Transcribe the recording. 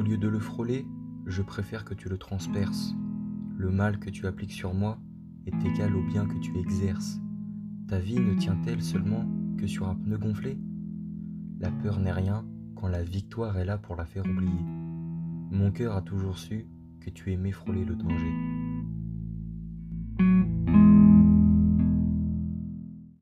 Au lieu de le frôler, je préfère que tu le transperces. Le mal que tu appliques sur moi est égal au bien que tu exerces. Ta vie ne tient-elle seulement que sur un pneu gonflé? La peur n'est rien quand la victoire est là pour la faire oublier. Mon cœur a toujours su que tu aimais frôler le danger.